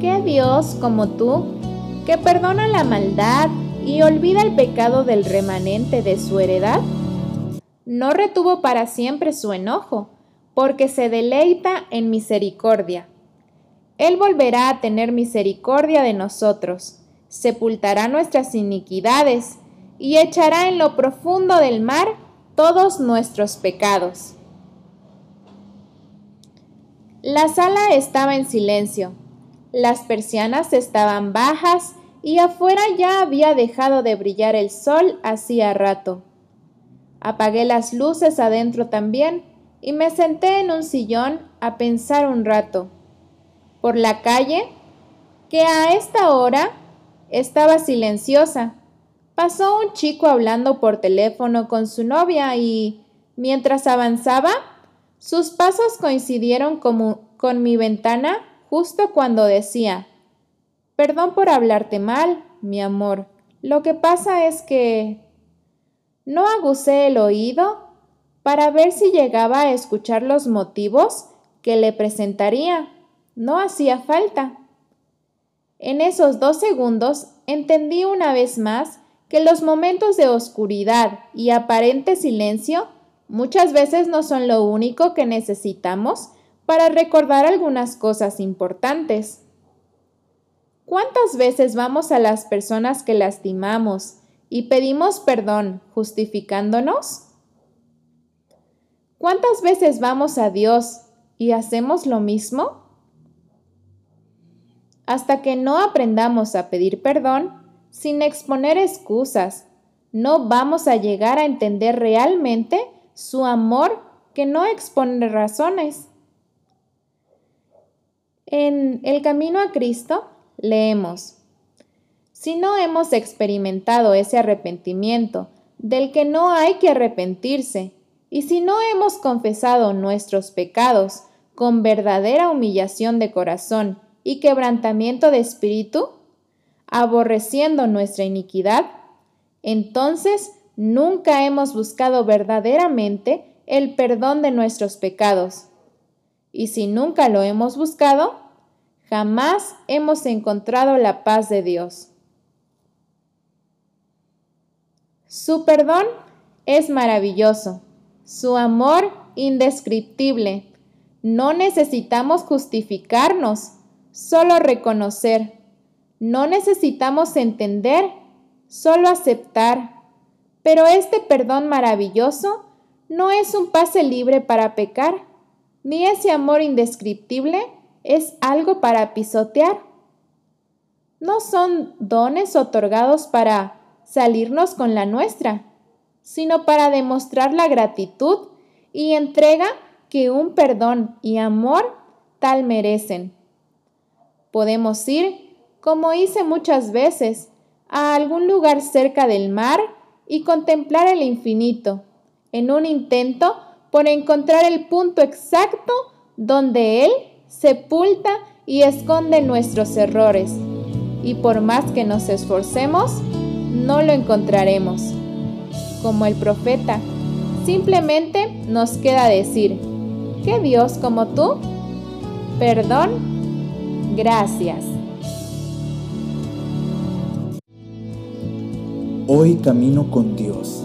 ¿qué Dios como tú, que perdona la maldad y olvida el pecado del remanente de su heredad? No retuvo para siempre su enojo, porque se deleita en misericordia. Él volverá a tener misericordia de nosotros, sepultará nuestras iniquidades y echará en lo profundo del mar todos nuestros pecados. La sala estaba en silencio, las persianas estaban bajas y afuera ya había dejado de brillar el sol hacía rato. Apagué las luces adentro también y me senté en un sillón a pensar un rato. Por la calle, que a esta hora estaba silenciosa, pasó un chico hablando por teléfono con su novia y, mientras avanzaba, sus pasos coincidieron con mi ventana justo cuando decía, Perdón por hablarte mal, mi amor. Lo que pasa es que... No aguzé el oído para ver si llegaba a escuchar los motivos que le presentaría. No hacía falta. En esos dos segundos entendí una vez más que los momentos de oscuridad y aparente silencio muchas veces no son lo único que necesitamos para recordar algunas cosas importantes. ¿Cuántas veces vamos a las personas que lastimamos y pedimos perdón justificándonos? ¿Cuántas veces vamos a Dios y hacemos lo mismo? Hasta que no aprendamos a pedir perdón sin exponer excusas, no vamos a llegar a entender realmente su amor que no expone razones. En El Camino a Cristo leemos, si no hemos experimentado ese arrepentimiento del que no hay que arrepentirse, y si no hemos confesado nuestros pecados con verdadera humillación de corazón y quebrantamiento de espíritu, aborreciendo nuestra iniquidad, entonces nunca hemos buscado verdaderamente el perdón de nuestros pecados. Y si nunca lo hemos buscado, jamás hemos encontrado la paz de Dios. Su perdón es maravilloso su amor indescriptible. No necesitamos justificarnos, solo reconocer. No necesitamos entender, solo aceptar. Pero este perdón maravilloso no es un pase libre para pecar, ni ese amor indescriptible es algo para pisotear. No son dones otorgados para salirnos con la nuestra sino para demostrar la gratitud y entrega que un perdón y amor tal merecen. Podemos ir, como hice muchas veces, a algún lugar cerca del mar y contemplar el infinito, en un intento por encontrar el punto exacto donde Él sepulta y esconde nuestros errores. Y por más que nos esforcemos, no lo encontraremos como el profeta. Simplemente nos queda decir, ¿qué Dios como tú? Perdón, gracias. Hoy camino con Dios,